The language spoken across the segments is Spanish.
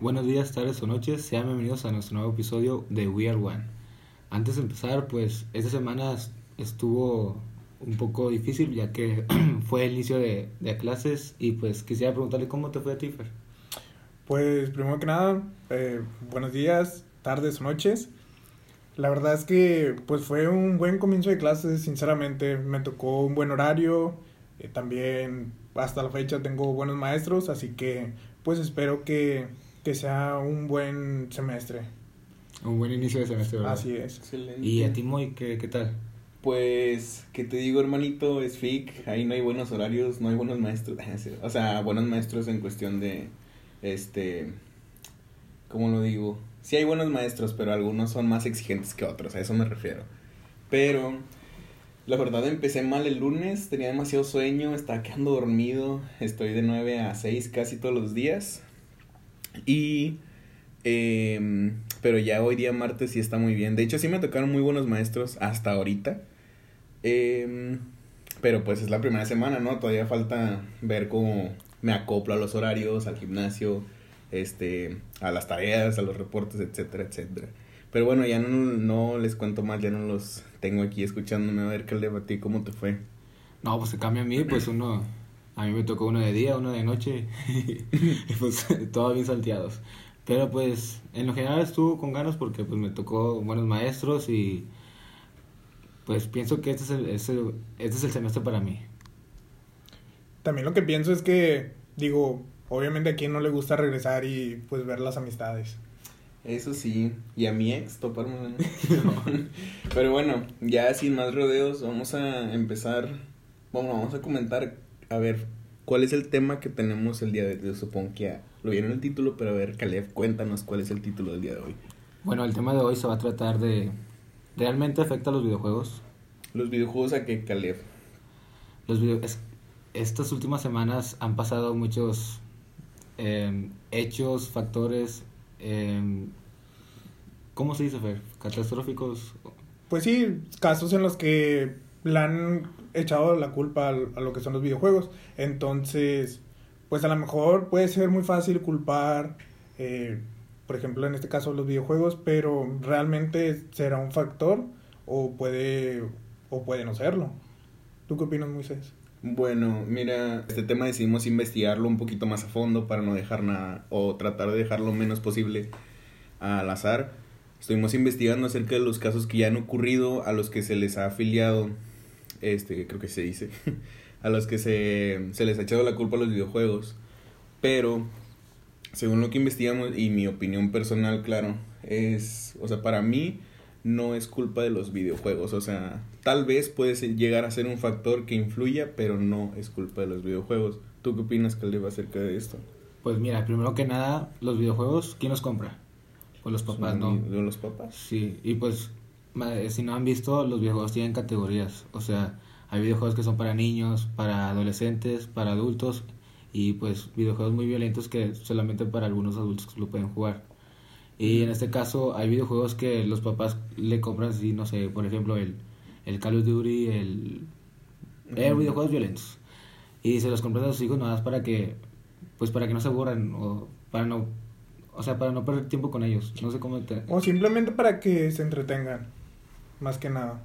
Buenos días, tardes o noches, sean bienvenidos a nuestro nuevo episodio de We Are One. Antes de empezar, pues esta semana estuvo un poco difícil ya que fue el inicio de, clases y pues quisiera preguntarle cómo te fue a ti, Fer. Pues primero que nada, eh, buenos días, tardes o noches. La verdad es que pues fue un buen comienzo de clases, sinceramente me tocó un buen horario, eh, también hasta la fecha tengo buenos maestros, así que pues espero que, que sea un buen semestre. Un buen inicio de semestre, ¿verdad? Así es. Excelente. ¿Y a ti, Moy, qué, qué tal? Pues, ¿qué te digo, hermanito? Es FIC, ahí no hay buenos horarios, no hay buenos maestros. O sea, buenos maestros en cuestión de, este, ¿cómo lo digo? Sí hay buenos maestros, pero algunos son más exigentes que otros, a eso me refiero. Pero, la verdad empecé mal el lunes, tenía demasiado sueño, estaba quedando dormido, estoy de 9 a 6 casi todos los días. Y eh, pero ya hoy día martes sí está muy bien. De hecho, sí me tocaron muy buenos maestros hasta ahorita. Eh, pero pues es la primera semana, ¿no? Todavía falta ver cómo me acoplo a los horarios, al gimnasio, este, a las tareas, a los reportes, etcétera, etcétera. Pero bueno, ya no, no les cuento más, ya no los tengo aquí escuchándome a ver qué le batí, cómo te fue. No, pues se cambia a mí, pues uno, a mí me tocó uno de día, uno de noche, y pues todos bien salteados. Pero pues en lo general estuvo con ganas porque pues me tocó buenos maestros y pues pienso que este es el, este, este es el semestre para mí. También lo que pienso es que, digo, obviamente a quien no le gusta regresar y pues ver las amistades. Eso sí, y a mi ex toparme. Pero bueno, ya sin más rodeos, vamos a empezar. Bueno, vamos a comentar, a ver, ¿cuál es el tema que tenemos el día de hoy? Supongo que lo vieron el título, pero a ver, Caleb, cuéntanos cuál es el título del día de hoy. Bueno, el tema de hoy se va a tratar de... ¿Realmente afecta a los videojuegos? ¿Los videojuegos a qué, Caleb? Los video... Estas últimas semanas han pasado muchos eh, hechos, factores... Eh, ¿Cómo se dice, Fer? ¿Catastróficos? Pues sí, casos en los que le han echado la culpa a lo que son los videojuegos. Entonces, pues a lo mejor puede ser muy fácil culpar, eh, por ejemplo, en este caso los videojuegos, pero realmente será un factor o puede, o puede no serlo. ¿Tú qué opinas, Moisés? Bueno, mira, este tema decidimos investigarlo un poquito más a fondo para no dejar nada o tratar de dejar lo menos posible al azar. Estuvimos investigando acerca de los casos que ya han ocurrido, a los que se les ha afiliado, este, creo que se dice, a los que se, se les ha echado la culpa a los videojuegos. Pero, según lo que investigamos y mi opinión personal, claro, es, o sea, para mí no es culpa de los videojuegos. O sea, tal vez puede llegar a ser un factor que influya, pero no es culpa de los videojuegos. ¿Tú qué opinas, Caleb, acerca de esto? Pues mira, primero que nada, los videojuegos, ¿quién los compra? Pues los papás, ¿no? los papás? Sí, y pues, si no han visto, los videojuegos tienen categorías. O sea, hay videojuegos que son para niños, para adolescentes, para adultos y pues videojuegos muy violentos que solamente para algunos adultos lo pueden jugar. Y en este caso hay videojuegos que los papás le compran, así, no sé, por ejemplo el, el Call of Duty, el... Eh, videojuegos violentos. Y se los compran a sus hijos nada más para que, pues para que no se aburran o para no, o sea, para no perder tiempo con ellos. No sé cómo... O simplemente para que se entretengan, más que nada.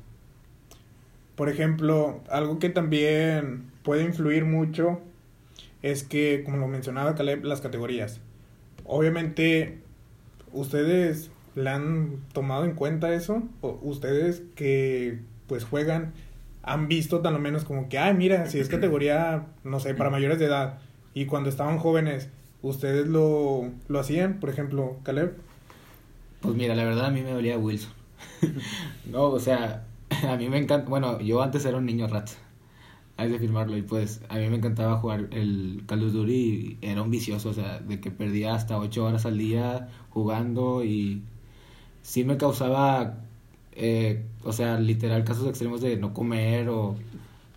Por ejemplo, algo que también puede influir mucho es que, como lo mencionaba Caleb, las categorías. Obviamente, ustedes le han tomado en cuenta eso, o ustedes que pues juegan han visto tan lo menos como que, ay, mira, si es categoría, no sé, para mayores de edad, y cuando estaban jóvenes, ¿ustedes lo, lo hacían? Por ejemplo, Caleb. Pues mira, la verdad a mí me dolía Wilson. no, o sea, a mí me encanta, bueno, yo antes era un niño rat, hay que firmarlo, y pues a mí me encantaba jugar el Call of Duty era un vicioso, o sea, de que perdía hasta 8 horas al día jugando y sí me causaba, eh, o sea, literal casos extremos de no comer o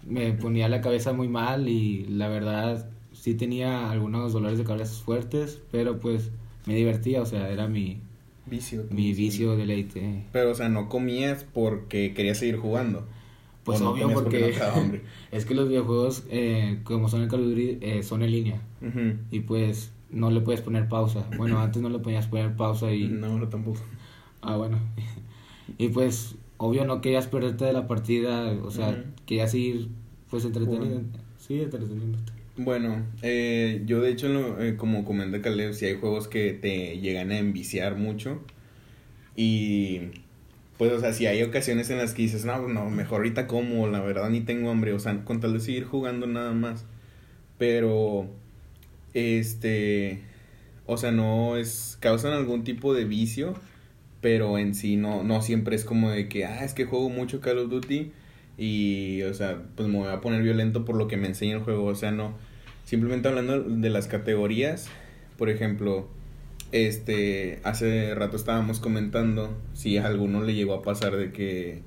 me ponía la cabeza muy mal y la verdad sí tenía algunos dolores de cabeza fuertes, pero pues me divertía, o sea, era mi, Vicio. Mi vicio de leite. Pero, o sea, no comías porque querías seguir jugando. Pues obvio, porque, es que los videojuegos, eh, como son el Call of Duty, eh, son en línea. Y pues no le puedes poner pausa. Bueno, antes no le podías poner pausa y... No, no tampoco. Ah, bueno. Y pues, obvio, no querías perderte de la partida, o sea, Ujú. querías ir, pues, entretenido. Bueno. Sí, entreteniéndote. Bueno, eh, yo de hecho, eh, como comenta Caleb, si hay juegos que te llegan a enviciar mucho. Y pues, o sea, si hay ocasiones en las que dices, no, no, mejor ahorita como, la verdad ni tengo hambre, o sea, con tal de seguir jugando nada más. Pero, este, o sea, no es, causan algún tipo de vicio, pero en sí no, no siempre es como de que, ah, es que juego mucho Call of Duty y, o sea, pues me voy a poner violento por lo que me enseña el juego, o sea, no. Simplemente hablando de las categorías, por ejemplo, este, hace rato estábamos comentando si a alguno le llegó a pasar de que,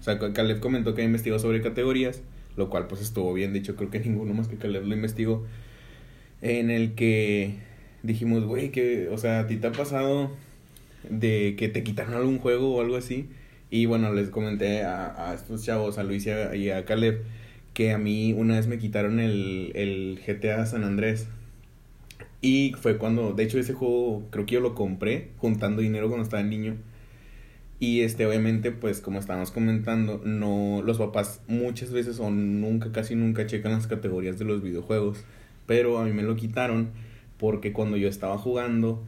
o sea, Caleb comentó que investigó sobre categorías, lo cual pues estuvo bien, de hecho creo que ninguno más que Caleb lo investigó, en el que dijimos, güey, que, o sea, ¿a ti te ha pasado de que te quitaron algún juego o algo así? Y bueno, les comenté a, a estos chavos, a Luis y a, y a Caleb, que a mí una vez me quitaron el, el GTA San Andrés. Y fue cuando, de hecho ese juego creo que yo lo compré juntando dinero cuando estaba niño. Y este, obviamente, pues como estábamos comentando, no, los papás muchas veces o nunca, casi nunca checan las categorías de los videojuegos. Pero a mí me lo quitaron porque cuando yo estaba jugando,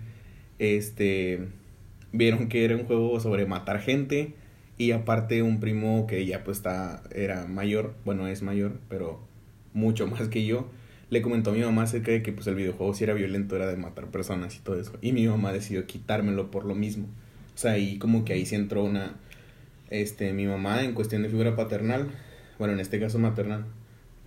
este, vieron que era un juego sobre matar gente. Y aparte un primo que ya pues está, era mayor, bueno es mayor, pero mucho más que yo, le comentó a mi mamá acerca de que pues el videojuego si era violento, era de matar personas y todo eso. Y mi mamá decidió quitármelo por lo mismo. O sea, y como que ahí sí entró una, este, mi mamá en cuestión de figura paternal, bueno, en este caso maternal,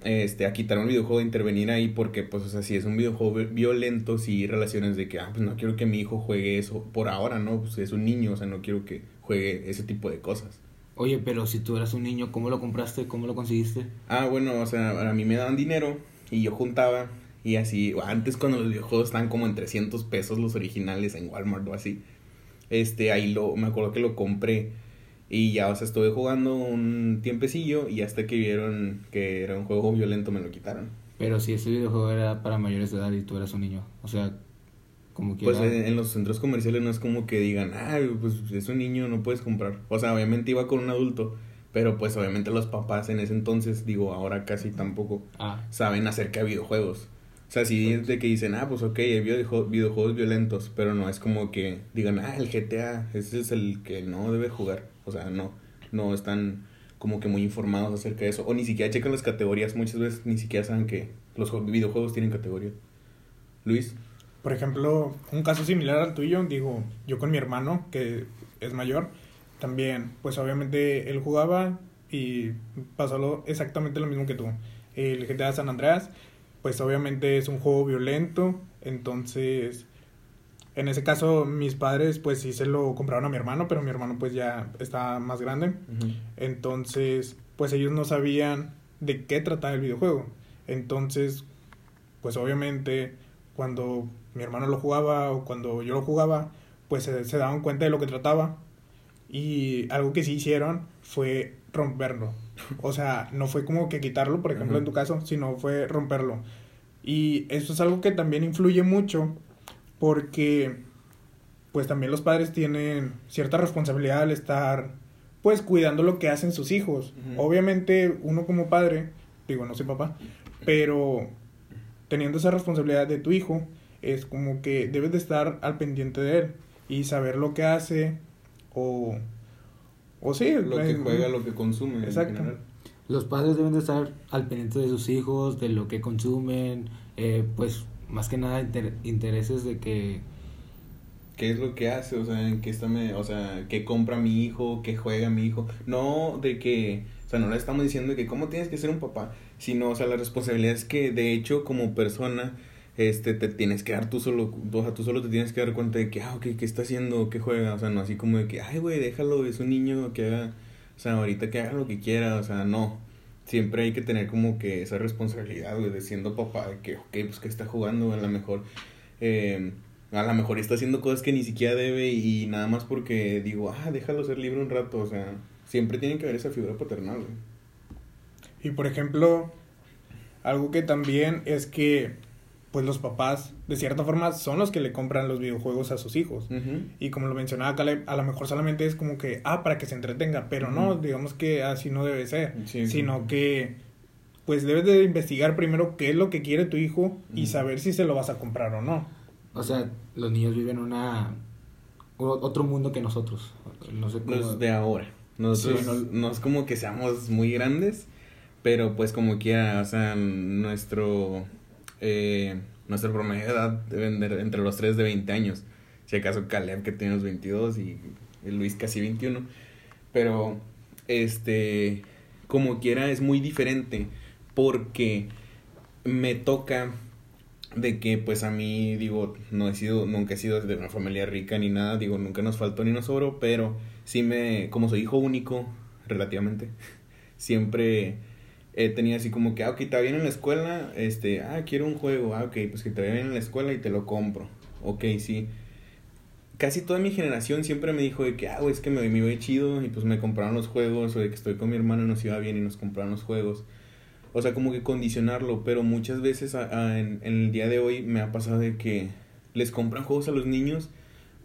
este, a quitar un videojuego, a intervenir ahí porque, pues, o sea, si es un videojuego vi- violento, si hay relaciones de que, ah, pues no quiero que mi hijo juegue eso por ahora, ¿no? Pues es un niño, o sea, no quiero que juegue ese tipo de cosas. Oye, pero si tú eras un niño, ¿cómo lo compraste? ¿Cómo lo conseguiste? Ah, bueno, o sea, a mí me daban dinero y yo juntaba y así, antes cuando los videojuegos estaban como en 300 pesos los originales en Walmart o así, este, ahí lo, me acuerdo que lo compré y ya, o sea, estuve jugando un tiempecillo y hasta que vieron que era un juego violento me lo quitaron. Pero si ese videojuego era para mayores de edad y tú eras un niño, o sea, como que Pues en, en los centros comerciales no es como que digan, ah, pues es un niño, no puedes comprar. O sea, obviamente iba con un adulto, pero pues obviamente los papás en ese entonces, digo, ahora casi tampoco Ah, saben acerca de videojuegos. O sea, sí es de que dicen, ah, pues ok, hay videojuegos violentos, pero no es como que digan, ah, el GTA, ese es el que no debe jugar. O sea, no, no están como que muy informados acerca de eso. O ni siquiera checan las categorías, muchas veces ni siquiera saben que los videojuegos tienen categoría. Luis, Por ejemplo, un caso similar al tuyo, digo, yo con mi hermano, que es mayor, también, pues obviamente él jugaba y pasó lo- exactamente lo mismo que tú. El GTA San Andreas, pues obviamente es un juego violento, entonces, en ese caso mis padres pues sí se lo compraron a mi hermano, pero mi hermano pues ya está más grande. Entonces, pues ellos no sabían de qué trataba el videojuego. Entonces, pues obviamente cuando mi hermano lo jugaba o cuando yo lo jugaba, pues se, se daban cuenta de lo que trataba. Y algo que sí hicieron fue romperlo. O sea, no fue como que quitarlo, por ejemplo, Ajá. en tu caso, sino fue romperlo. Y eso es algo que también influye mucho porque pues también los padres tienen cierta responsabilidad al estar pues cuidando lo que hacen sus hijos. Obviamente uno como padre, digo, no soy papá, pero teniendo esa responsabilidad de tu hijo, es como que debes de estar al pendiente de él y saber lo que hace o o sí, lo que juega, lo que consume. en Exacto. general. los padres deben de estar al pendiente de sus hijos, de lo que consumen, eh, pues más que nada inter- intereses de que ¿Qué es lo que hace? O sea, en qué está me, o sea, qué compra mi hijo, qué juega mi hijo. No de que, o sea, no le estamos diciendo que cómo tienes que ser un papá, sino, o sea, la responsabilidad es que de hecho como persona este te tienes que dar tú solo, o sea, tú solo te tienes que dar cuenta de que, ah, ok, qué está haciendo, qué juega, o sea, no así como de que, ay, güey, déjalo, es un niño que haga, o sea, ahorita que haga lo que quiera, o sea, no. Siempre hay que tener como que esa responsabilidad, güey, de siendo papá, de que, ok, pues que está jugando, a lo mejor, eh, a lo mejor está haciendo cosas que ni siquiera debe y nada más porque digo, ah, déjalo ser libre un rato, o sea, siempre tiene que haber esa figura paternal, güey. Y por ejemplo, algo que también es que, pues los papás, de cierta forma, son los que le compran los videojuegos a sus hijos. Y como lo mencionaba Caleb, a lo mejor solamente es como que, ah, para que se entretenga, pero no, digamos que así no debe ser, sino que pues debes de investigar primero qué es lo que quiere tu hijo y saber si se lo vas a comprar o no. O sea, los niños viven una otro mundo que nosotros. No sé cómo... Los de ahora. Nosotros no, es como que seamos muy grandes, pero pues como quiera, o sea, nuestro eh, nuestro promedio de edad deben de entre los tres de 20 años. Si acaso Caleb que tiene los 22 y Luis casi 21. Pero este como quiera es muy diferente porque me toca de que pues a mí digo no he sido nunca he sido de una familia rica ni nada digo nunca nos faltó ni nos sobró pero sí me como soy hijo único relativamente siempre he tenido así como que ah ok te va bien en la escuela este ah quiero un juego ah ok pues que te vaya bien en la escuela y te lo compro. Ok sí. Casi toda mi generación siempre me dijo de que ah es que me, me iba chido y pues me compraron los juegos o de que estoy con mi hermano y nos iba bien y nos compraron los juegos. O sea, como que condicionarlo, pero muchas veces en, el día de hoy me ha pasado de que les compran juegos a los niños,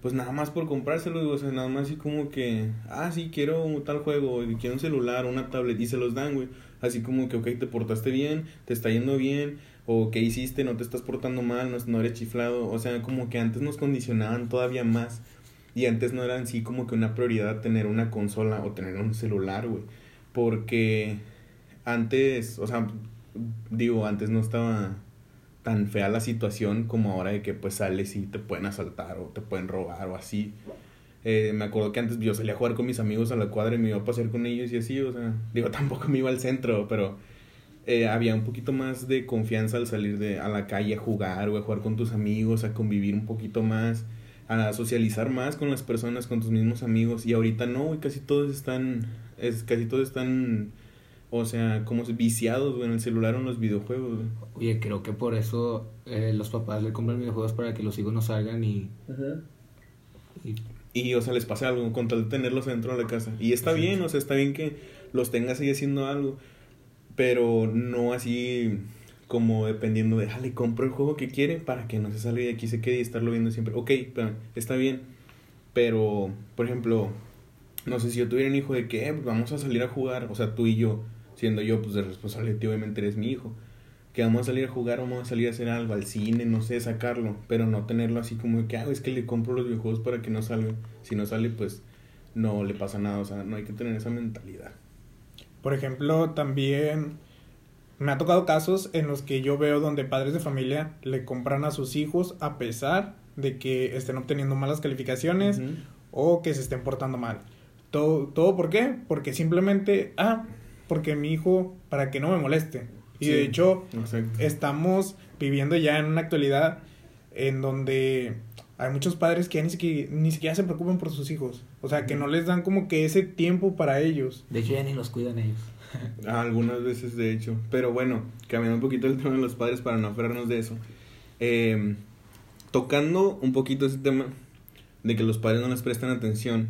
pues nada más por comprárselos, o sea, nada más así como que, ah, sí, quiero tal juego, quiero un celular, una tablet, y se los dan, güey. Así como que, ok, te portaste bien, te está yendo bien, o qué hiciste, no te estás portando mal, no, no eres chiflado, o sea, como que antes nos condicionaban todavía más. Y antes no era así como que una prioridad tener una consola o tener un celular, güey. Porque antes, o sea, digo, antes no estaba tan fea la situación como ahora de que pues sales y te pueden asaltar o te pueden robar o así. Eh, me acuerdo que antes yo salía a jugar con mis amigos a la cuadra y me iba a pasar con ellos y así, o sea, digo, tampoco me iba al centro, pero eh, había un poquito más de confianza al salir de, a la calle a jugar o a jugar con tus amigos, a convivir un poquito más, a socializar más con las personas, con tus mismos amigos. Y ahorita no, y casi todos están, es, casi todos están o sea, como viciados, en el celular o en los videojuegos, Oye, creo que por eso eh, los papás le compran videojuegos para que los hijos no salgan y... y... o sea, les pase algo con tal de tenerlos dentro de la casa. Y está bien, o sea, está bien que los tengas ahí haciendo algo, pero no así como dependiendo de, le compro el juego que quiere para que no se salga de aquí, se quede y estarlo viendo siempre. Ok, pero está bien, pero, por ejemplo, no sé si yo tuviera un hijo de que, eh, pues vamos a salir a jugar, o sea, tú y yo, siendo yo pues el responsable, obviamente eres mi hijo. Que vamos a salir a jugar, vamos a salir a hacer algo, al cine, no sé, sacarlo, pero no tenerlo así como que, ah, es que le compro los videojuegos para que no salga. Si no sale, pues no le pasa nada, o sea, no hay que tener esa mentalidad. Por ejemplo, también me ha tocado casos en los que yo veo donde padres de familia le compran a sus hijos a pesar de que estén obteniendo malas calificaciones o que se estén portando mal. Todo, ¿Todo por qué? Porque simplemente, ah, porque mi hijo, para que no me moleste. Y de hecho, estamos viviendo ya en una actualidad en donde hay muchos padres que ya ni siquiera, ni siquiera se preocupan por sus hijos. O sea, que no les dan como que ese tiempo para ellos. De hecho, ya ni los cuidan ellos. Algunas veces, de hecho. Pero bueno, cambiando un poquito el tema de los padres para no aferrarnos de eso. Em, tocando un poquito ese tema de que los padres no les prestan atención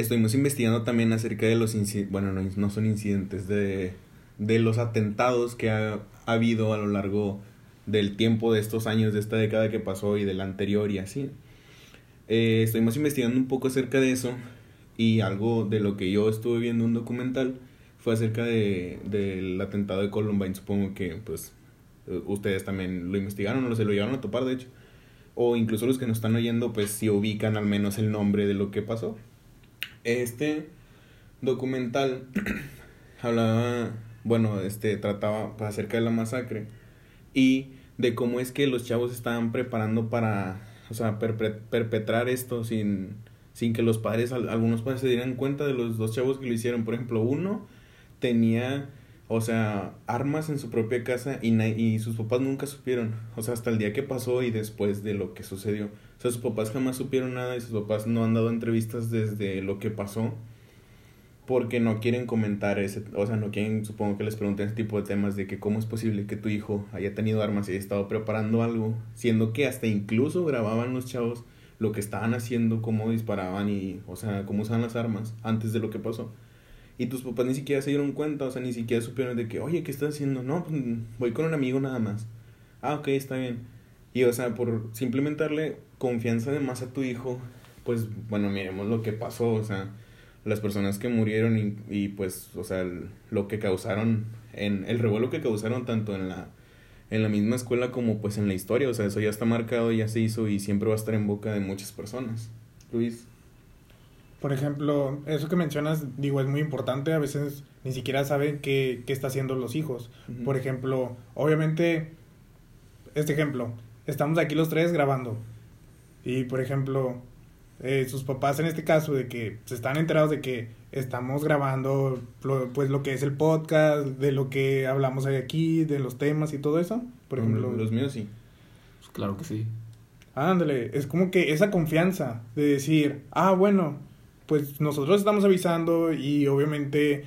estuvimos investigando también acerca de los incidentes, bueno, no, no, son incidentes, de, de los atentados que ha, habido a lo largo del tiempo de estos años, de esta década que pasó y del anterior y así. Eh, estuvimos investigando un poco acerca de eso y algo de lo que yo estuve viendo un documental fue acerca de, del atentado de Columbine. Supongo que pues ustedes también lo investigaron o se lo llevaron a topar de hecho. O incluso los que nos están oyendo pues si ubican al menos el nombre de lo que pasó. Este documental hablaba, bueno, este trataba acerca de la masacre y de cómo es que los chavos estaban preparando para, o sea, perpetrar esto sin, sin que los padres, algunos padres se dieran cuenta de los dos chavos que lo hicieron. Por ejemplo, uno tenía, o sea, armas en su propia casa y, y sus papás nunca supieron, o sea, hasta el día que pasó y después de lo que sucedió. O sea, sus papás jamás supieron nada y sus papás no han dado entrevistas desde lo que pasó porque no quieren comentar ese, o sea, no quieren, supongo que les pregunten ese tipo de temas de que cómo es posible que tu hijo haya tenido armas y haya estado preparando algo, siendo que hasta incluso grababan los chavos lo que estaban haciendo, cómo disparaban y, o sea, cómo usaban las armas antes de lo que pasó. Y tus papás ni siquiera se dieron cuenta, o sea, ni siquiera supieron de que, oye, ¿qué estás haciendo? No, pues voy con un amigo nada más. Ah, ok, está bien Y, o sea, por simplemente darle confianza de más a tu hijo, pues, bueno, miremos lo que pasó, o sea, las personas que murieron y, y pues, o sea, el- lo que causaron, en el revuelo que causaron tanto en la, en la misma escuela como pues en la historia, o sea, eso ya está marcado, ya se hizo y siempre va a estar en boca de muchas personas. Luis. Por ejemplo, eso que mencionas, digo, es muy importante. A veces ni siquiera saben qué, qué está haciendo los hijos. Por ejemplo, obviamente, este ejemplo, estamos aquí los tres grabando. Y, por ejemplo, eh, sus papás en este caso, de que se están enterados de que estamos grabando, lo- pues, lo que es el podcast, de lo que hablamos aquí, de los temas y todo eso. Por ejemplo, los míos sí. Pues claro que sí. Ándale, es como que esa confianza de decir, ah, bueno, pues nosotros estamos avisando y obviamente,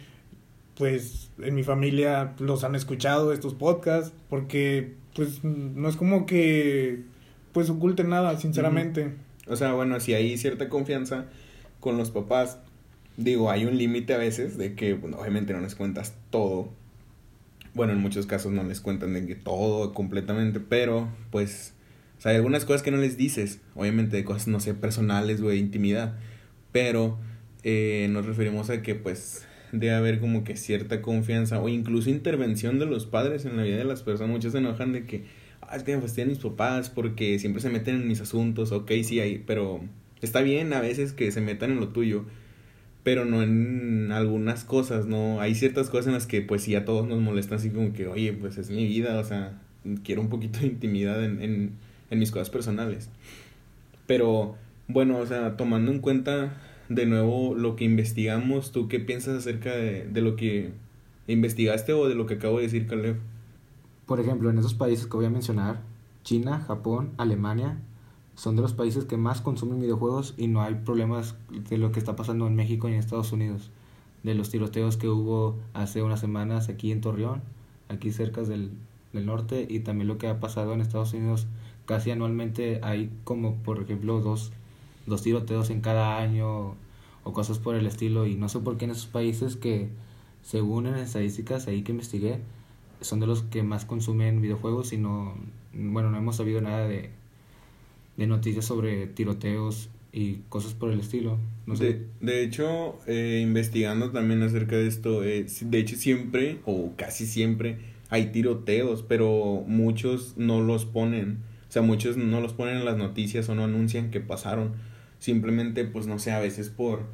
pues en mi familia los han escuchado estos podcasts, porque pues no es como que pues oculten nada, sinceramente. O sea, bueno, si hay cierta confianza con los papás, digo, hay un límite a veces de que, bueno, obviamente no les cuentas todo. Bueno, en muchos casos no les cuentan de que todo completamente, pero pues, o sea, hay algunas cosas que no les dices, obviamente de cosas, no sé, personales, güey, intimidad, pero eh, nos referimos a que pues debe haber como que cierta confianza o incluso intervención de los padres en la vida de las personas. Muchos se enojan de que, es que me fastidian mis papás porque siempre se meten en mis asuntos, ok, sí, hay, pero está bien a veces que se metan en lo tuyo, pero no en algunas cosas, ¿no? Hay ciertas cosas en las que pues sí a todos nos molestan así como que, oye, pues es mi vida, o sea, quiero un poquito de intimidad en, en, en mis cosas personales. Pero bueno, o sea, tomando en cuenta de nuevo lo que investigamos, ¿tú qué piensas acerca de, de lo que investigaste o de lo que acabo de decir, Caleb? Por ejemplo, en esos países que voy a mencionar, China, Japón, Alemania, son de los países que más consumen videojuegos y no hay problemas de lo que está pasando en México y en Estados Unidos. De los tiroteos que hubo hace unas semanas aquí en Torreón, aquí cerca del, norte, y también lo que ha pasado en Estados Unidos. Casi anualmente hay como, por ejemplo, dos, dos tiroteos en cada año o cosas por el estilo. Y no sé por qué en esos países que, según en estadísticas ahí que investigué, son de los que más consumen videojuegos y no, bueno, no hemos sabido nada de, de noticias sobre tiroteos y cosas por el estilo. No sé. De, de hecho, eh, investigando también acerca de esto, eh, de hecho siempre o casi siempre hay tiroteos, pero muchos no los ponen. O sea, muchos no los ponen en las noticias o no anuncian que pasaron. Simplemente, pues no sé, a veces por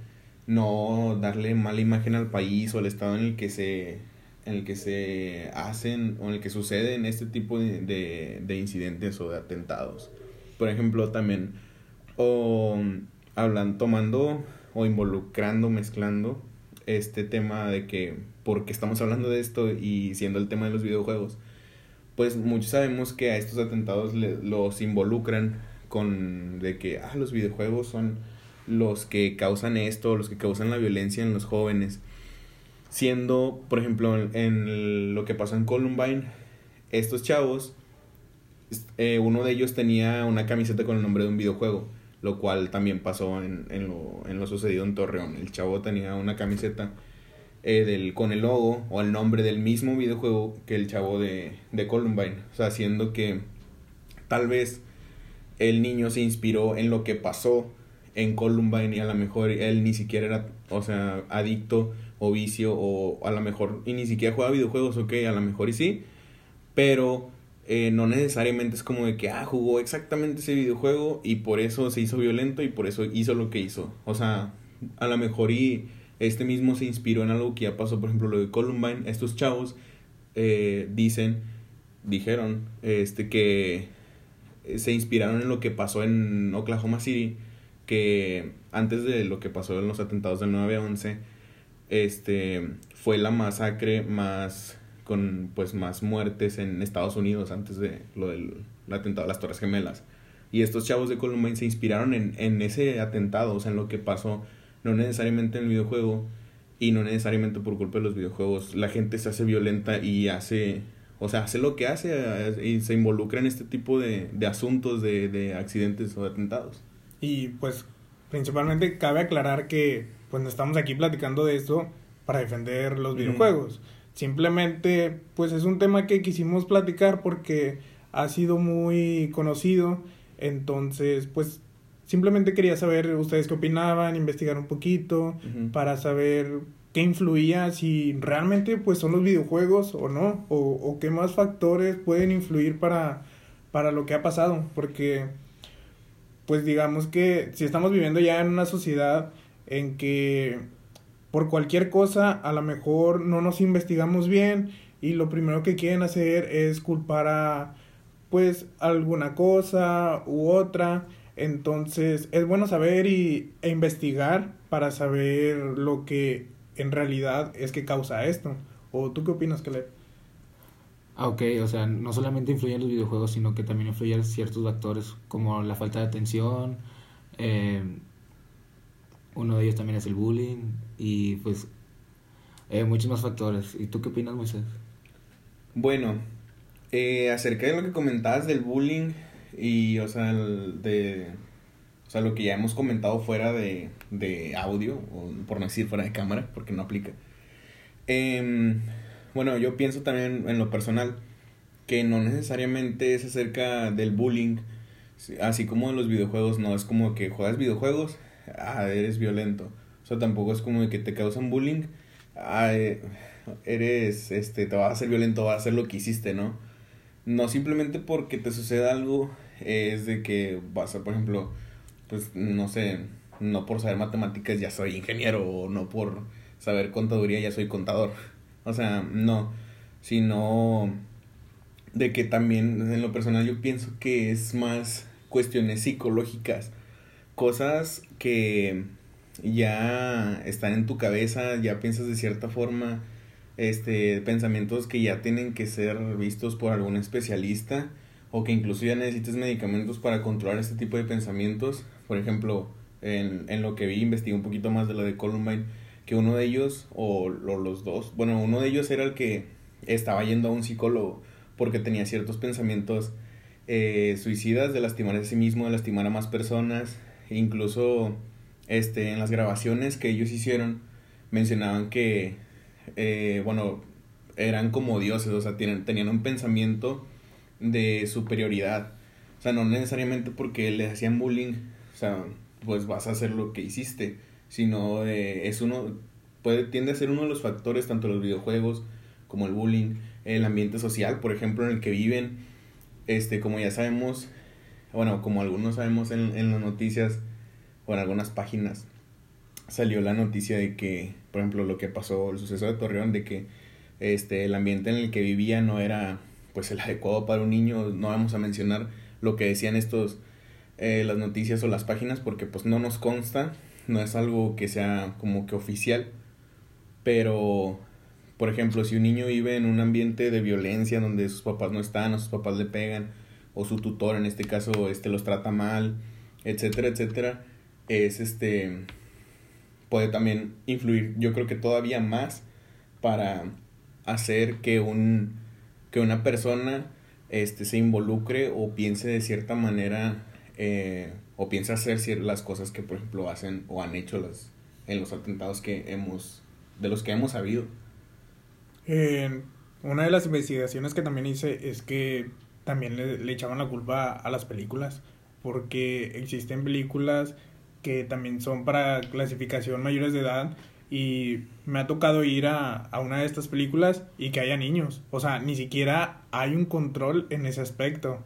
no darle mala imagen al país o al estado en el que se en el que se hacen o en el que suceden este tipo de, de, de incidentes o de atentados. Por ejemplo, también o hablan tomando o involucrando, mezclando este tema de que porque estamos hablando de esto y siendo el tema de los videojuegos, pues muchos sabemos que a estos atentados los involucran con de que ah, los videojuegos son los que causan esto, los que causan la violencia en los jóvenes. Siendo, por ejemplo, en, lo que pasó en Columbine, estos chavos, eh, uno de ellos tenía una camiseta con el nombre de un videojuego, lo cual también pasó en, en, lo, en lo sucedido en Torreón. El chavo tenía una camiseta eh, del, con el logo o el nombre del mismo videojuego que el chavo de, de Columbine. O sea, haciendo que tal vez el niño se inspiró en lo que pasó en Columbine y a lo mejor él ni siquiera era, o sea, adicto o vicio o a lo mejor y ni siquiera juega videojuegos, ok, a lo mejor y sí, pero eh, no necesariamente es como de que, ah, jugó exactamente ese videojuego y por eso se hizo violento y por eso hizo lo que hizo. O sea, a lo mejor y este mismo se inspiró en algo que ya pasó, por ejemplo, lo de Columbine, estos chavos eh, dicen, dijeron, este, que se inspiraron en lo que pasó en Oklahoma City, que antes de lo que pasó en los atentados del 9-11, este, fue la masacre más, con pues más muertes en Estados Unidos antes de lo del el atentado de las Torres Gemelas. Y estos chavos de Columbine se inspiraron en, en ese atentado, o sea, en lo que pasó, no necesariamente en el videojuego y no necesariamente por culpa de los videojuegos. La gente se hace violenta y hace, o sea, hace lo que hace eh, y se involucra en este tipo de, de asuntos, de, de accidentes o de atentados. Y pues principalmente cabe aclarar que pues no estamos aquí platicando de esto para defender los videojuegos. Simplemente pues es un tema que quisimos platicar porque ha sido muy conocido. Entonces, pues simplemente quería saber ustedes qué opinaban, investigar un poquito para saber qué influía, si realmente pues son los videojuegos o no, o, o qué más factores pueden influir para, para lo que ha pasado, porque pues digamos que si estamos viviendo ya en una sociedad en que por cualquier cosa a lo mejor no nos investigamos bien y lo primero que quieren hacer es culpar a pues alguna cosa u otra entonces es bueno saber y, e investigar para saber lo que en realidad es que causa esto o tú qué opinas Caleb? Ah, ok, o sea, no solamente influyen los videojuegos, sino que también influyen ciertos factores como la falta de atención, eh, uno de ellos también es el bullying y pues eh, muchos más factores. ¿Y tú qué opinas, Moisés? Bueno, eh, acerca de lo que comentabas del bullying y, o sea, el de, o sea, lo que ya hemos comentado fuera de, de audio, o por no decir fuera de cámara, porque no aplica. Em, bueno, yo pienso también en lo personal que no necesariamente es acerca del bullying, así como en los videojuegos, no es como que juegas videojuegos, ah, eres violento. O sea, tampoco es como de que te causan bullying, ah, eh, eres, este, te vas a hacer violento, vas a hacer lo que hiciste, ¿no? No simplemente porque te suceda algo, es de que vas a, por ejemplo, pues, no sé, no por saber matemáticas ya soy ingeniero, o no por saber contaduría ya soy contador. O sea, no, sino de que también en lo personal yo pienso que es más cuestiones psicológicas, cosas que ya están en tu cabeza, ya piensas de cierta forma, este, pensamientos que ya tienen que ser vistos por algún especialista o que incluso ya necesites medicamentos para controlar este tipo de pensamientos. Por ejemplo, en, en lo que vi, investigué un poquito más de la de Columbine, que uno de ellos, o, lo- los dos, bueno, uno de ellos era el que estaba yendo a un psicólogo porque tenía ciertos pensamientos eh, suicidas de lastimarse a sí mismo, de lastimar a más personas, incluso este, en las grabaciones que ellos hicieron mencionaban que, eh, bueno, eran como dioses, o sea, tienen, tenían un pensamiento de superioridad. O sea, no necesariamente porque les hacían bullying, o sea, pues vas a hacer lo que hiciste, sino eh, es uno, puede, tiende a ser uno de los factores, tanto los videojuegos como el bullying, el ambiente social, por ejemplo, en el que viven, este, como ya sabemos, bueno, como algunos sabemos en, en las noticias o en algunas páginas, salió la noticia de que, por ejemplo, lo que pasó, el suceso de Torreón, de que este, el ambiente en el que vivía no era pues el adecuado para un niño, no vamos a mencionar lo que decían estos, eh, las noticias o las páginas, porque pues no nos consta, no es algo que sea como que oficial, pero, por ejemplo, si un niño vive en un ambiente de violencia donde sus papás no están, o sus papás le pegan, o su tutor en este caso este los trata mal, etcétera, etcétera, es este puede también influir, yo creo que todavía más para hacer que un que una persona este se involucre o piense de cierta manera eh, o piense hacer las cosas que por ejemplo hacen o han hecho las en los atentados que hemos de los que hemos sabido. Eh, una de las investigaciones que también hice es que también le, echaban la culpa a las películas, porque existen películas que también son para clasificación mayores de edad y me ha tocado ir a, a una de estas películas y que haya niños. O sea, ni siquiera hay un control en ese aspecto.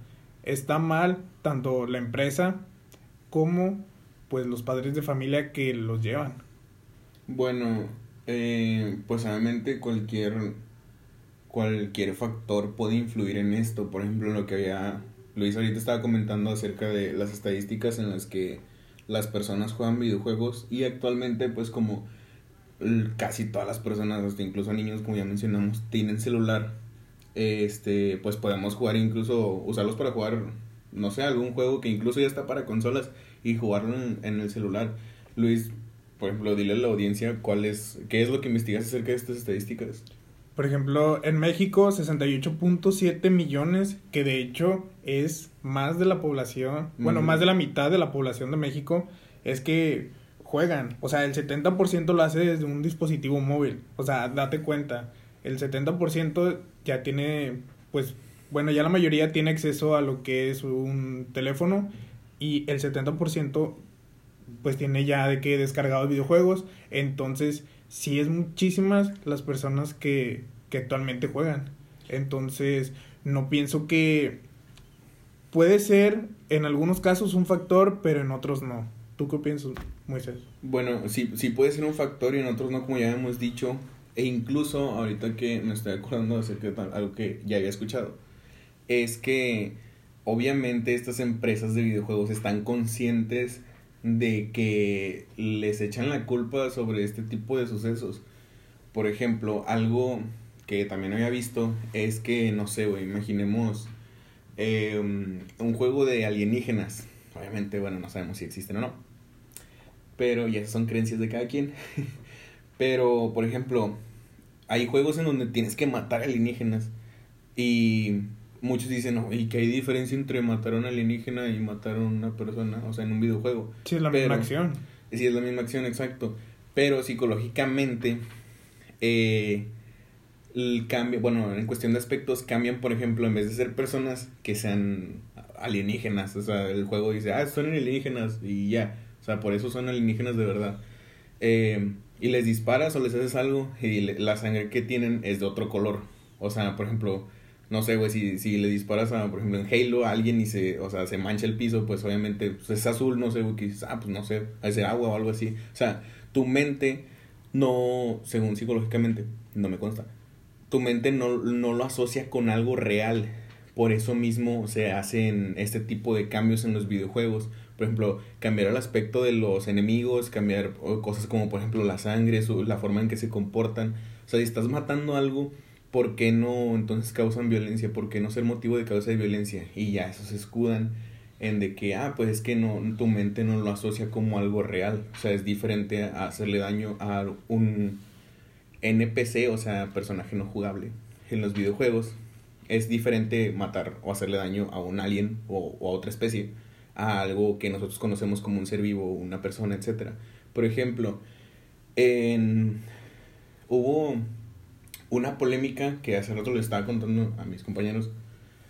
Está mal tanto la empresa como pues los padres de familia que los llevan. Bueno, eh, pues obviamente cualquier cualquier factor puede influir en esto. Por ejemplo, lo que había Luis ahorita estaba comentando acerca de las estadísticas en las que las personas juegan videojuegos y actualmente pues como casi todas las personas, hasta incluso niños como ya mencionamos, tienen celular, este pues podemos jugar incluso usarlos para jugar no sé, algún juego que incluso ya está para consolas y jugarlo en, en el celular. Luis, por ejemplo, dile a la audiencia cuál es, qué es lo que investigas acerca de estas estadísticas. Por ejemplo, en México 68.7 millones, que de hecho es más de la población, bueno, más de la mitad de la población de México, es que juegan. O sea, el 70% lo hace desde un dispositivo móvil. O sea, date cuenta, el 70% ya tiene, pues, bueno, ya la mayoría tiene acceso a lo que es un teléfono y el 70% pues tiene ya de que descargado videojuegos, entonces sí es muchísimas las personas que, que actualmente juegan. Entonces, no pienso que puede ser en algunos casos un factor, pero en otros no. ¿Tú qué piensas, Moisés? Bueno, sí, sí puede ser un factor y en otros no, como ya hemos dicho. E incluso, ahorita que me estoy acordando de algo que ya había escuchado, es que obviamente estas empresas de videojuegos están conscientes de que les echan la culpa sobre este tipo de sucesos. Por ejemplo, algo que también había visto es que, no sé, güey, imaginemos em, un juego de alienígenas. Obviamente, bueno, no sabemos si existen o no. Pero ya son creencias de cada quien. Pero, por ejemplo, hay juegos en donde tienes que matar alienígenas. Y muchos dicen, no, ¿y que hay diferencia entre matar a un alienígena y matar a una persona? O sea, en un videojuego. Sí, es la misma acción. Sí, es la misma acción, exacto. Pero psicológicamente, eh, el cambio, bueno, en cuestión de aspectos, cambian, por ejemplo, en vez de ser personas que sean alienígenas. O sea, el juego dice, ah, son alienígenas y ya. O sea, por eso son alienígenas de verdad. Eh, y les disparas o les haces algo y la sangre que tienen es de otro color. O sea, por ejemplo, no sé, güey, si, si le disparas a, por ejemplo, en Halo a alguien y se, o sea, se mancha el piso, pues obviamente pues, es azul, no sé, güey, que dices, ah, pues no sé, a ser agua o algo así. O sea, tu mente no, según psicológicamente, no me consta, tu mente no, no lo asocia con algo real. Por eso mismo se hacen este tipo de cambios en los videojuegos. Por ejemplo, cambiar el aspecto de los enemigos, cambiar cosas como por ejemplo la sangre, la forma en que se comportan. O sea, si estás matando algo, ¿por qué no entonces causan violencia? ¿Por qué no ser motivo de causa de violencia? Y ya eso se escudan en de que, ah, pues es que no, tu mente no lo asocia como algo real. O sea, es diferente a hacerle daño a un NPC, o sea, personaje no jugable en los videojuegos. Es diferente matar o hacerle daño a un alien o, a otra especie a algo que nosotros conocemos como un ser vivo, una persona, etc. Por ejemplo, en... hubo una polémica que hace rato le estaba contando a mis compañeros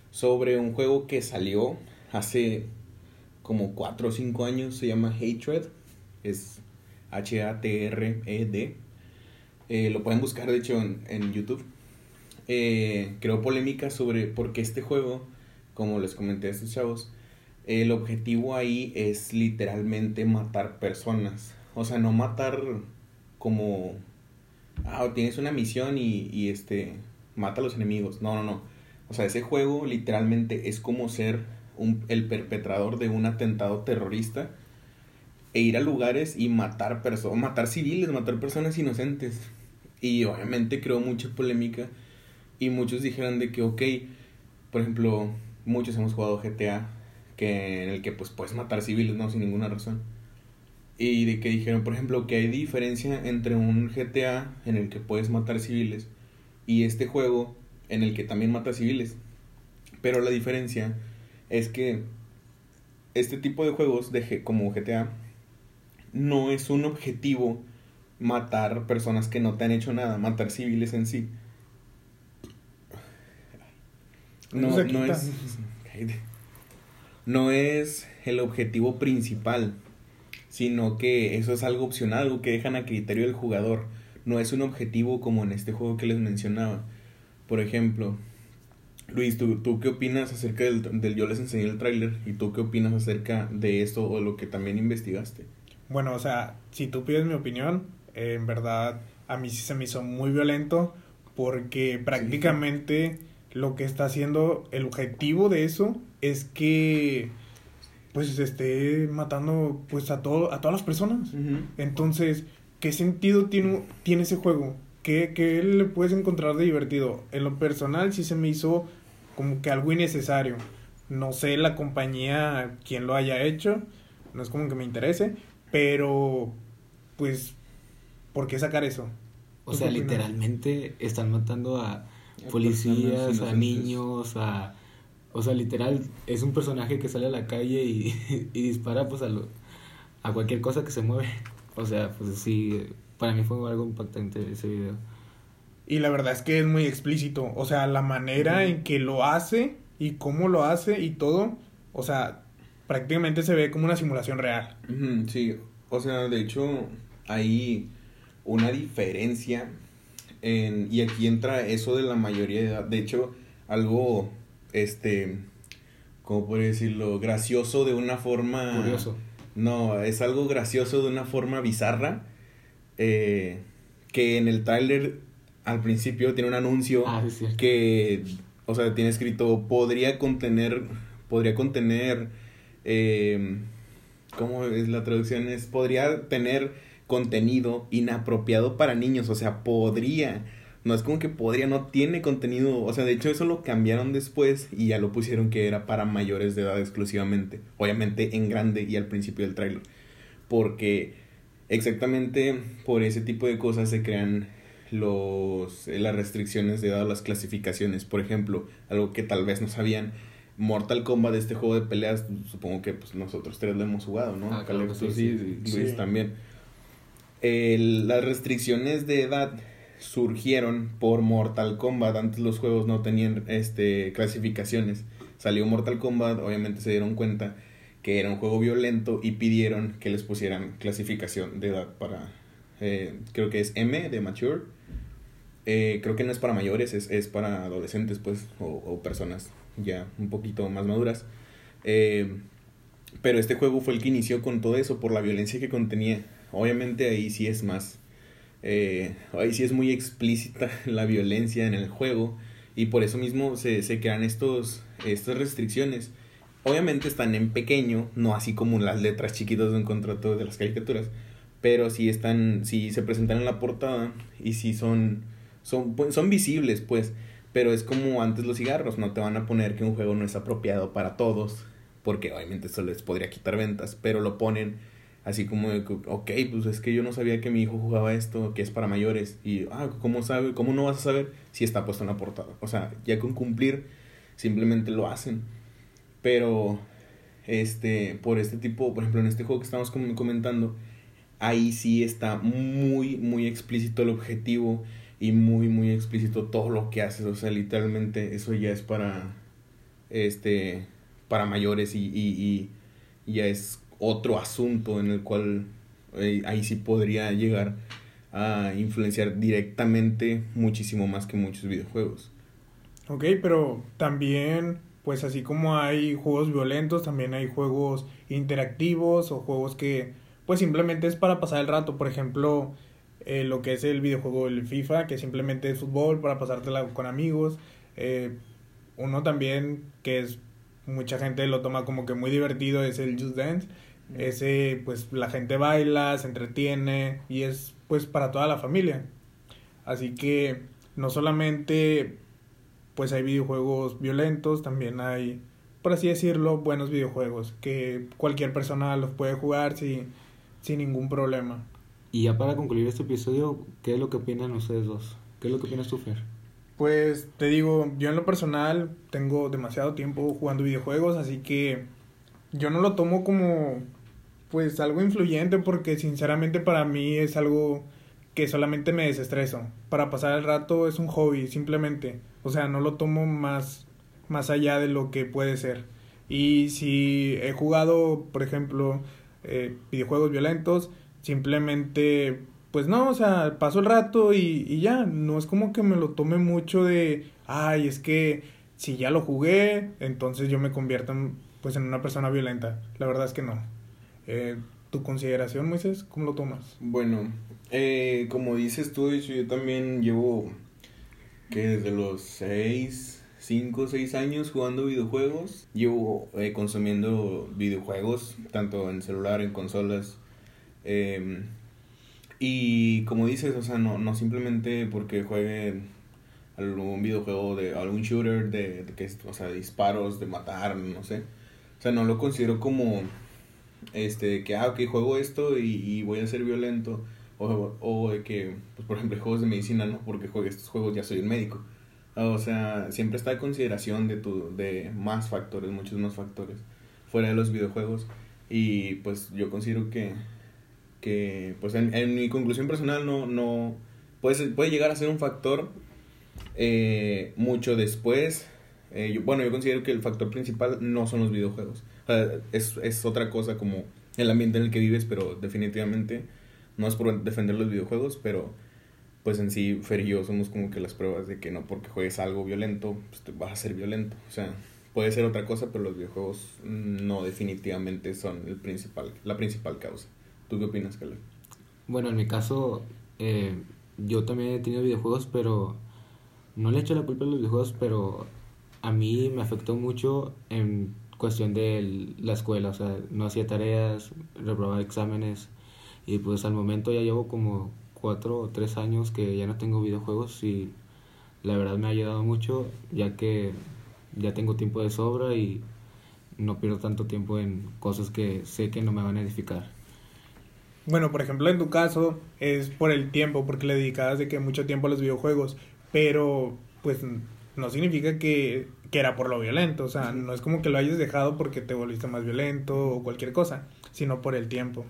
sobre un juego que salió hace como 4 o 5 años, se llama Hatred, es H-A-T-R-E-D. Eh, lo pueden buscar, de hecho, en, YouTube. Eh, creó polémica sobre por qué este juego, como les comenté a estos chavos, el objetivo ahí es literalmente matar personas. O sea, no matar como, ah, tienes una misión y, y este, mata a los enemigos. No, no, no. O sea, ese juego literalmente es como ser un, el perpetrador de un atentado terrorista e ir a lugares y matar personas, matar civiles, matar personas inocentes. Y obviamente creó mucha polémica y muchos dijeron de que, ok, por ejemplo, muchos hemos jugado GTA que en el que pues puedes matar civiles, no sin ninguna razón. Y de que dijeron, por ejemplo, que hay diferencia entre un GTA en el que puedes matar civiles y este juego en el que también mata civiles. Pero la diferencia es que este tipo de juegos de como GTA no es un objetivo matar personas que no te han hecho nada, matar civiles en sí. No, no es no es el objetivo principal, sino que eso es algo opcional, algo que dejan a criterio del jugador. No es un objetivo como en este juego que les mencionaba. Por ejemplo, Luis, ¿tú, tú qué opinas acerca del, del, Yo les enseñé el tráiler y tú qué opinas acerca de esto o lo que también investigaste? Bueno, o sea, si tú pides mi opinión, en verdad a mí sí se me hizo muy violento porque prácticamente lo que está haciendo el objetivo de eso es que pues se esté matando pues a todo a todas las personas. Entonces, ¿qué sentido tiene, tiene ese juego? ¿Qué, ¿Qué le puedes encontrar de divertido? En lo personal sí se me hizo como que algo innecesario. No sé la compañía quién lo haya hecho, no es como que me interese, pero pues ¿por qué sacar eso? O sea, literalmente están matando a policías, a niños, a... O sea, literal, es un personaje que sale a la calle y, y dispara pues a, lo, a cualquier cosa que se mueve. O sea, pues sí, para mí fue algo impactante ese video. Y la verdad es que es muy explícito. O sea, la manera en que lo hace y cómo lo hace y todo. O sea, prácticamente se ve como una simulación real. Sí, o sea, de hecho hay una diferencia en, y aquí entra eso de la mayoría de edad. De hecho, algo, este, ¿cómo puedo decirlo? Gracioso de una forma... Curioso. No, es algo gracioso de una forma bizarra. eh, que en el tráiler al principio tiene un anuncio Ah, sí, que, o sea, tiene escrito, podría contener, podría contener, eh, ¿cómo es la traducción? Es, podría tener contenido inapropiado para niños, o sea, podría. No es como que podría, no tiene contenido, o sea, de hecho eso lo cambiaron después y ya lo pusieron que era para mayores de edad exclusivamente, obviamente en grande y al principio del tráiler, porque exactamente por ese tipo de cosas se crean los eh, las restricciones de edad las clasificaciones, por ejemplo, algo que tal vez no sabían, Mortal Kombat este juego de peleas, supongo que pues nosotros tres lo hemos jugado, ¿no? Ah, claro sí, sí, sí. Luis Sí. también. El- las restricciones de edad surgieron por Mortal Kombat. Antes los juegos no tenían este clasificaciones. Salió Mortal Kombat, obviamente se dieron cuenta que era un juego violento y pidieron que les pusieran clasificación de edad para eh, creo que es M de mature. Eh, creo que no es para mayores, es, es para adolescentes, pues, o, personas ya un poquito más maduras. Eh, pero este juego fue el que inició con todo eso por la violencia que contenía. Obviamente ahí sí es más. Eh, ahí sí es muy explícita la violencia en el juego. Y por eso mismo se, se crean estos, estas restricciones. Obviamente están en pequeño, no así como las letras chiquitas de un contrato de las caricaturas. Pero sí están, sí se presentan en la portada y sí son, son, pues, son visibles, pues. Pero es como antes los cigarros, no te van a poner que un juego no es apropiado para todos, porque obviamente eso les podría quitar ventas, pero lo ponen así como de ok, pues es que yo no sabía que mi hijo jugaba esto, que es para mayores, y, ah, ¿cómo sabe? ¿Cómo no vas a saber si está puesto en la portada? O sea, ya con cumplir, simplemente lo hacen. Pero, este, por este tipo, por ejemplo, en este juego que estamos com- comentando, ahí sí está muy, muy explícito el objetivo y muy, muy explícito todo lo que haces. O sea, literalmente eso ya es para, este, para mayores y, y ya es otro asunto en el cual eh, ahí sí podría llegar a influenciar directamente muchísimo más que muchos videojuegos. Ok, pero también, pues así como hay juegos violentos, también hay juegos interactivos o juegos que, pues simplemente es para pasar el rato. Por ejemplo, eh, lo que es el videojuego del FIFA, que simplemente es fútbol para pasártela con amigos. Eh, uno también que es, mucha gente lo toma como que muy divertido, es el Just Dance. Ese, pues la gente baila, se entretiene y es pues para toda la familia. Así que no solamente pues hay videojuegos violentos, también hay, por así decirlo, buenos videojuegos que cualquier persona los puede jugar sin, sin ningún problema. Y ya para concluir este episodio, ¿qué es lo que opinan ustedes dos? ¿Qué es lo que opinas tú, Fer? Pues te digo, yo en lo personal tengo demasiado tiempo jugando videojuegos, así que yo no lo tomo como pues algo influyente porque sinceramente para mí es algo que solamente me desestreso. Para pasar el rato es un hobby, simplemente. O sea, no lo tomo más, más allá de lo que puede ser. Y si he jugado, por ejemplo, eh, videojuegos violentos, simplemente, pues no, o sea, paso el rato y, y ya. No es como que me lo tome mucho de, ay, es que si ya lo jugué, entonces yo me convierto en, pues, en una persona violenta. La verdad es que no. Eh, ¿Tu consideración, Moisés? ¿Cómo lo tomas? Bueno, eh, como dices tú, yo también llevo que desde los 6, 5, 6 años jugando videojuegos. Llevo eh, consumiendo videojuegos, tanto en celular, en consolas. eh, y como dices, o sea, no, no simplemente porque juegue algún videojuego de algún shooter de, de que o sea, disparos, de matar, no sé. O sea, no lo considero como este que ah ok juego esto y, y voy a ser violento o, o de que pues por ejemplo juegos de medicina no porque juegue estos juegos ya soy un médico o sea siempre está en consideración de tu de más factores muchos más factores fuera de los videojuegos y pues yo considero que que pues en, en mi conclusión personal no no puede, puede llegar a ser un factor eh, mucho después. Eh, yo- bueno, yo considero que el factor principal no son los videojuegos. Es, es otra cosa como el ambiente en el que vives, pero definitivamente no es por defender los videojuegos, pero pues en sí Fer somos como que las pruebas de que no porque juegues algo violento, pues vas a ser violento. O sea, puede ser otra cosa, pero los videojuegos no definitivamente son el principal, la principal causa. ¿Tú qué opinas, Caleb? Bueno, en mi caso, eh, yo también he tenido videojuegos, pero no le echo la culpa a los videojuegos, pero a mí me afectó mucho en cuestión de la escuela, o sea, no hacía tareas, reprobaba exámenes y pues al momento ya llevo como cuatro o tres años que ya no tengo videojuegos y la verdad me ha ayudado mucho ya que ya tengo tiempo de sobra y no pierdo tanto tiempo en cosas que sé que no me van a edificar. Bueno, por ejemplo, en tu caso es por el tiempo, porque le dedicabas de que mucho tiempo a los videojuegos, pero pues no significa que, que era por lo violento, o sea, no es como que lo hayas dejado porque te volviste más violento o cualquier cosa, sino por el tiempo.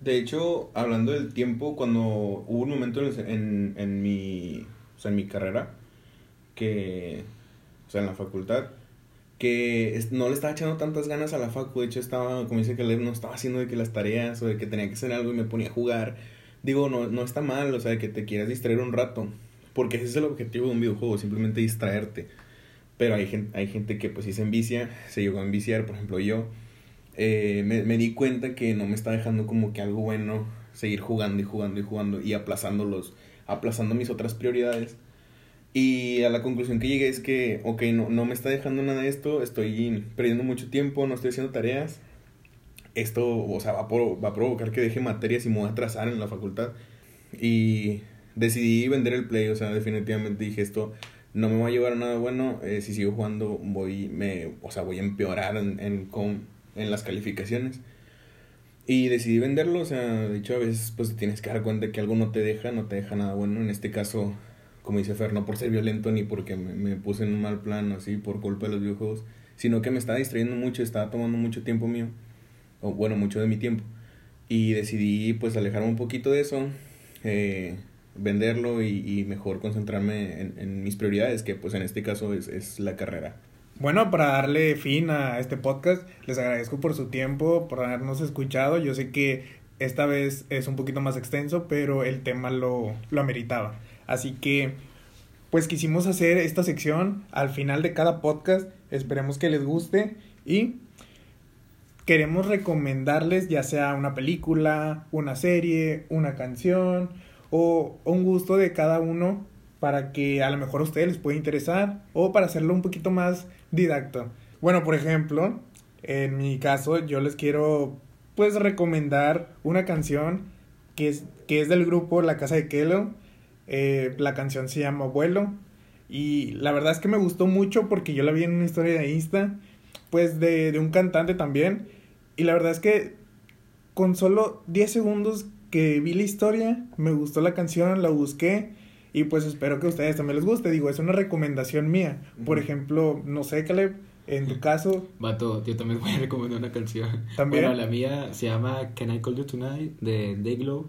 De hecho, hablando del tiempo, cuando hubo un momento en, en, en mi, o sea, en mi carrera, que, o sea, en la facultad, que no le estaba echando tantas ganas a la facu, de hecho estaba, como dice Caleb, no estaba haciendo de que las tareas o de que tenía que hacer algo y me ponía a jugar. Digo, no, no está mal, o sea, que te quieras distraer un rato, porque ese es el objetivo de un videojuego, simplemente distraerte. Pero hay gente, hay gente que pues sí se envicia, se llegó a enviciar, por ejemplo yo, eh, me, me di cuenta que no me está dejando como que algo bueno seguir jugando y jugando y jugando y aplazando los, aplazando mis otras prioridades. Y a la conclusión que llegué es que, ok, no, no me está dejando nada de esto, estoy perdiendo mucho tiempo, no estoy haciendo tareas. Esto, o sea, va pro- va a provocar que deje materias y me voy a atrasar en la facultad. Y decidí vender el play, o sea, definitivamente dije esto no me va a llevar a nada bueno. eh, si sigo jugando, voy, me, o sea, voy a empeorar en, en, con- en las calificaciones. Y decidí venderlo, o sea, de hecho a veces pues tienes que dar cuenta que algo no te deja, no te deja nada bueno. En este caso, como dice Fer, no por ser violento ni porque me, me puse en un mal plan así por culpa de los videojuegos, sino que me estaba distrayendo mucho, estaba tomando mucho tiempo mío, o bueno, mucho de mi tiempo. Y decidí pues alejarme un poquito de eso, eh, venderlo y, y mejor concentrarme en, en mis prioridades, que pues en este caso es, es la carrera. Bueno, para darle fin a este podcast, les agradezco por su tiempo, por habernos escuchado. Yo sé que esta vez es un poquito más extenso, pero el tema lo, lo ameritaba. Así que, pues quisimos hacer esta sección al final de cada podcast. Esperemos que les guste y queremos recomendarles ya sea una película, una serie, una canción o un gusto de cada uno para que a lo mejor a ustedes les pueda interesar o para hacerlo un poquito más didacto. Bueno, por ejemplo, en mi caso yo les quiero pues recomendar una canción que es, que es del grupo La Casa de Kelo. Eh, la canción se llama Abuelo y la verdad es que me gustó mucho porque yo la vi en una historia de Insta pues de, de un cantante también y la verdad es que con solo 10 segundos que vi la historia me gustó la canción, la busqué y pues espero que a ustedes también les guste. Digo, es una recomendación mía. Por ejemplo, no sé, Caleb, en tu caso, Vato, yo también voy a recomendar una canción. ¿También? Bueno, la mía se llama Can I Call You Tonight de Dayglow.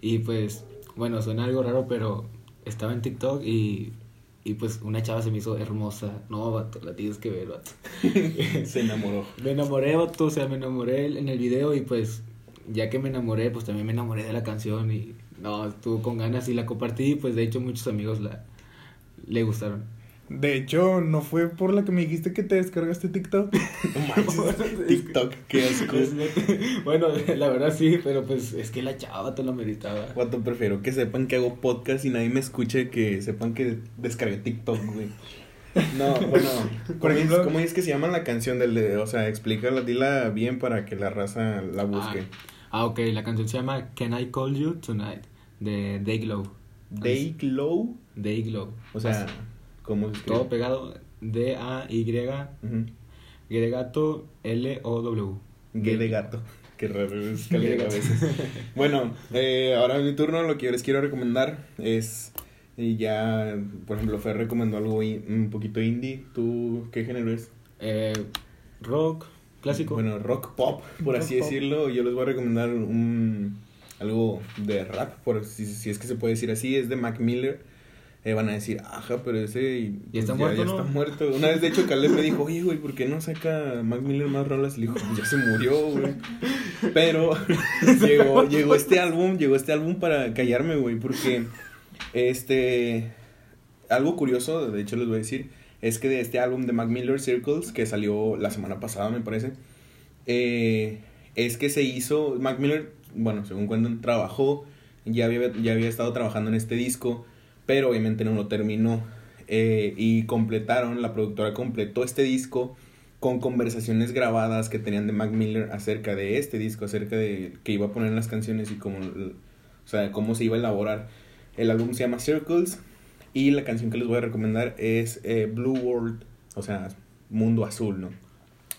Y pues, bueno, suena algo raro, pero estaba en TikTok y, y pues una chava se me hizo hermosa. No, vato, la tienes que ver, vato. Se enamoró. Me enamoré, vato, o sea, me enamoré en el video y pues, ya que me enamoré, pues también me enamoré de la canción y no, estuvo con ganas y la compartí y pues de hecho muchos amigos la le gustaron. de hecho, no fue por la que me dijiste que te descargaste TikTok. No TikTok, qué asco. bueno, la verdad sí, pero pues es que la chava te lo meritaba. Guato, prefiero que sepan que hago podcast y nadie me escuche que sepan que descargué TikTok, güey. No, bueno, Por ¿cómo, ejemplo- es, cómo es que se llama la canción del de, o sea, explícala, dila bien para que la raza la busque. Ah, ok, la canción se llama Can I Call You Tonight de Dayglow. Dayglow, Dayglow. o sea, Así, ¿cómo se todo pegado D-A-Y Ujú. Gregato L-O-W. Gay de gato. Qué raro es a veces. Bueno, eh, ahora mi turno. Lo que yo les quiero recomendar es. Y ya, por ejemplo, Fer recomendó algo un poquito indie. ¿Tú qué género es? Eh, rock, clásico. Bueno, rock pop, por Rock así pop. decirlo. Yo les voy a recomendar un, algo de rap, por si, si es que se puede decir así, es de Mac Miller. Eh, van a decir, ajá, pero ese ¿Y está pues, muerto, ya no? está muerto. Una vez, de hecho, Caleb me dijo, oye, güey, ¿por qué no saca Mac Miller más rolas? Le dijo, "Pues, ya se murió, güey. Pero llegó, llegó este álbum, llegó este álbum para callarme, güey, porque este algo curioso, de hecho les voy a decir, es que de este álbum de Mac Miller Circles, que salió la semana pasada, me parece, eh, es que se hizo, Mac Miller, bueno, según cuentan, trabajó, ya había, ya había estado trabajando en este disco, pero obviamente no lo terminó. eh, y completaron, la productora completó este disco con conversaciones grabadas que tenían de Mac Miller acerca de este disco, acerca de que iba a poner las canciones y cómo, o sea, cómo se iba a elaborar. El álbum se llama Circles y la canción que les voy a recomendar es eh, Blue World, o sea, Mundo Azul, ¿no?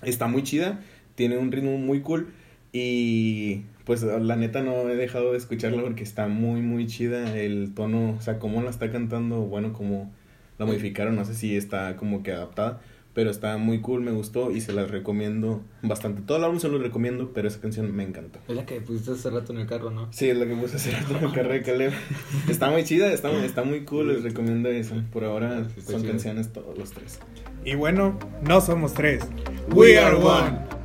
Está muy chida, tiene un ritmo muy cool y pues la neta no he dejado de escucharla porque está muy muy chida el tono, o sea, cómo la está cantando, bueno, como la modificaron, no sé si está como que adaptada, pero está muy cool, me gustó y se las recomiendo bastante. Todo el álbum se lo recomiendo, pero esa canción me encantó. Es la que pusiste hace rato en el carro, ¿no? Sí, es la que puse a hacer el carro de Caleb. Está muy chida, está, está muy cool, les recomiendo eso. Por ahora son chido. canciones todos los tres. Y bueno, no somos tres. We are one.